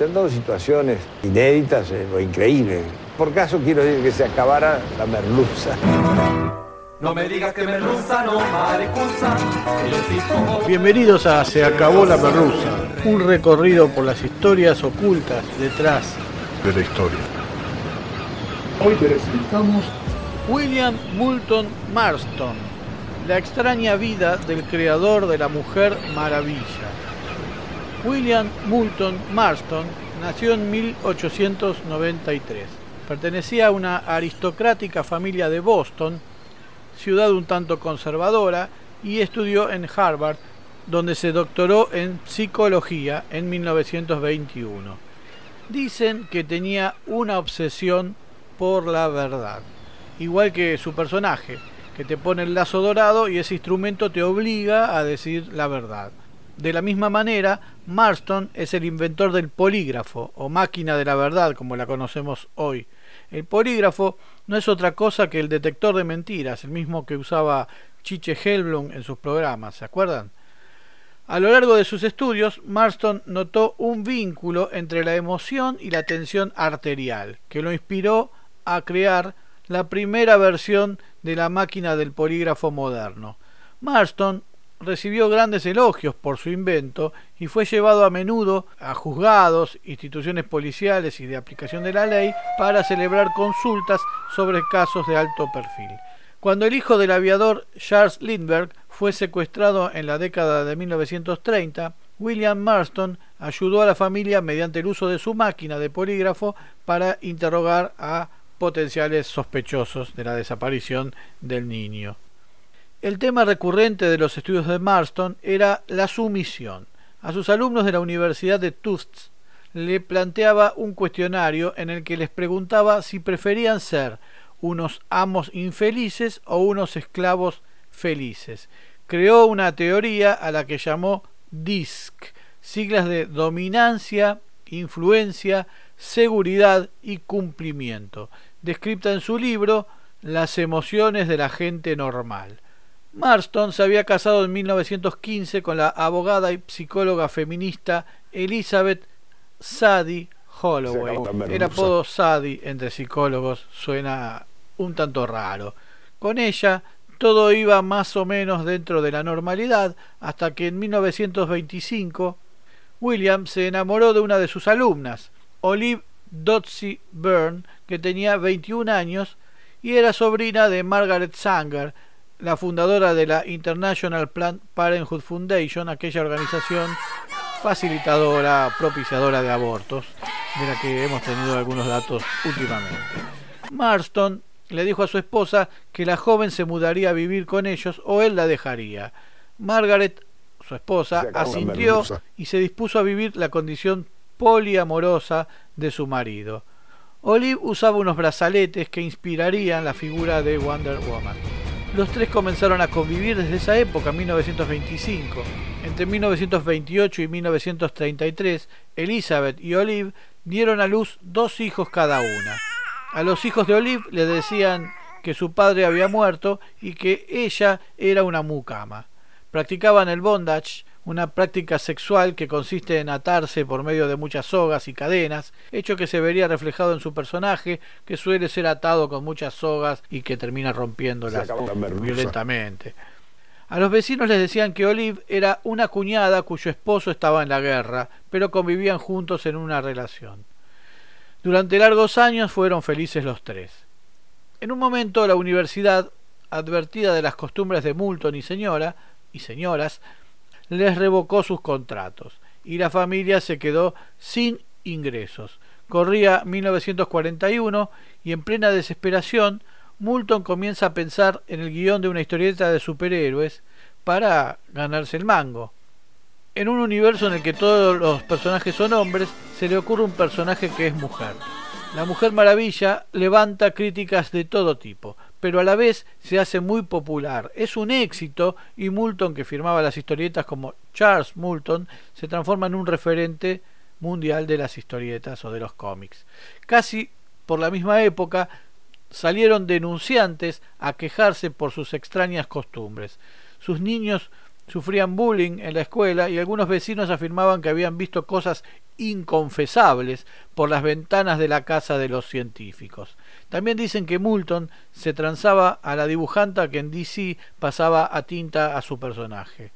Se han dado situaciones inéditas eh, o increíbles. Por caso quiero decir que se acabara la merluza. No me digas que merluza, no maricuza. Bienvenidos a Se acabó la merluza, un recorrido por las historias ocultas detrás de la historia. Hoy presentamos William Moulton Marston, la extraña vida del creador de la Mujer Maravilla. William Moulton Marston nació en 1893. Pertenecía a una aristocrática familia de Boston, ciudad un tanto conservadora, y estudió en Harvard, donde se doctoró en psicología en 1921. Dicen que tenía una obsesión por la verdad, igual que su personaje, que te pone el lazo dorado y ese instrumento te obliga a decir la verdad. De la misma manera, Marston es el inventor del polígrafo, o máquina de la verdad, como la conocemos hoy. El polígrafo no es otra cosa que el detector de mentiras, el mismo que usaba Chiche Helblum en sus programas, ¿se acuerdan? A lo largo de sus estudios, Marston notó un vínculo entre la emoción y la tensión arterial, que lo inspiró a crear la primera versión de la máquina del polígrafo moderno. Marston recibió grandes elogios por su invento y fue llevado a menudo a juzgados, instituciones policiales y de aplicación de la ley para celebrar consultas sobre casos de alto perfil. Cuando el hijo del aviador Charles Lindbergh fue secuestrado en la década de 1930, William Marston ayudó a la familia mediante el uso de su máquina de polígrafo para interrogar a potenciales sospechosos de la desaparición del niño. El tema recurrente de los estudios de Marston era la sumisión. A sus alumnos de la Universidad de Tufts le planteaba un cuestionario en el que les preguntaba si preferían ser unos amos infelices o unos esclavos felices. Creó una teoría a la que llamó DISC, siglas de dominancia, influencia, seguridad y cumplimiento, descrita en su libro Las emociones de la gente normal. Marston se había casado en 1915 con la abogada y psicóloga feminista Elizabeth Sadie Holloway. El apodo Sadie entre psicólogos suena un tanto raro. Con ella todo iba más o menos dentro de la normalidad hasta que en 1925 William se enamoró de una de sus alumnas, Olive Dotsy Byrne, que tenía 21 años y era sobrina de Margaret Sanger, la fundadora de la International Planned Parenthood Foundation, aquella organización facilitadora, propiciadora de abortos, de la que hemos tenido algunos datos últimamente. Marston le dijo a su esposa que la joven se mudaría a vivir con ellos o él la dejaría. Margaret, su esposa, asintió y se dispuso a vivir la condición poliamorosa de su marido. Olive usaba unos brazaletes que inspirarían la figura de Wonder Woman. Los tres comenzaron a convivir desde esa época, 1925. Entre 1928 y 1933, Elizabeth y Olive dieron a luz dos hijos cada una. A los hijos de Olive le decían que su padre había muerto y que ella era una mucama. Practicaban el bondage, una práctica sexual que consiste en atarse por medio de muchas sogas y cadenas, hecho que se vería reflejado en su personaje, que suele ser atado con muchas sogas y que termina rompiéndolas violentamente. A los vecinos les decían que Olive era una cuñada cuyo esposo estaba en la guerra, pero convivían juntos en una relación. Durante largos años fueron felices los tres. En un momento la universidad, advertida de las costumbres de Moulton y señora y señoras, les revocó sus contratos y la familia se quedó sin ingresos. Corría 1941 y en plena desesperación, Moulton comienza a pensar en el guion de una historieta de superhéroes para ganarse el mango. En un universo en el que todos los personajes son hombres, se le ocurre un personaje que es mujer. La Mujer Maravilla levanta críticas de todo tipo, pero a la vez se hace muy popular. Es un éxito y Moulton, que firmaba las historietas como Charles Moulton, se transforma en un referente mundial de las historietas o de los cómics. Casi por la misma época salieron denunciantes a quejarse por sus extrañas costumbres. Sus niños sufrían bullying en la escuela y algunos vecinos afirmaban que habían visto cosas inconfesables por las ventanas de la casa de los científicos. También dicen que Moulton se transaba a la dibujanta que en DC pasaba a tinta a su personaje.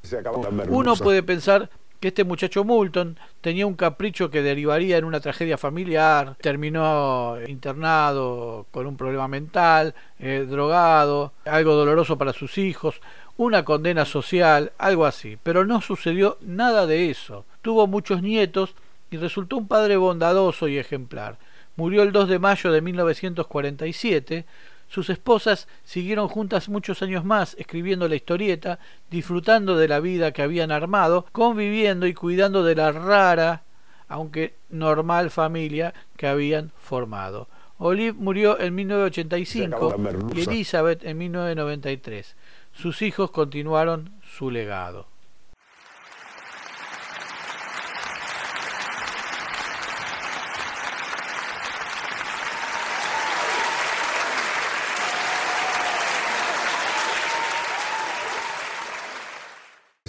Uno puede pensar que este muchacho Moulton tenía un capricho que derivaría en una tragedia familiar, terminó internado con un problema mental, eh, drogado, algo doloroso para sus hijos, una condena social, algo así. Pero no sucedió nada de eso. Tuvo muchos nietos y resultó un padre bondadoso y ejemplar. Murió el 2 de mayo de 1947. Sus esposas siguieron juntas muchos años más escribiendo la historieta, disfrutando de la vida que habían armado, conviviendo y cuidando de la rara, aunque normal familia que habían formado. Olive murió en 1985 y Elizabeth en 1993. Sus hijos continuaron su legado.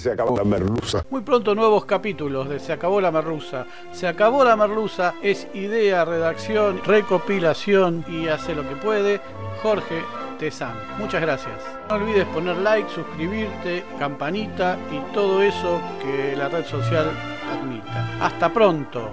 Se acabó la merluza. Muy pronto nuevos capítulos de Se acabó la merluza. Se acabó la merluza es idea, redacción, recopilación y hace lo que puede Jorge Tezán. Muchas gracias. No olvides poner like, suscribirte, campanita y todo eso que la red social admita. Hasta pronto.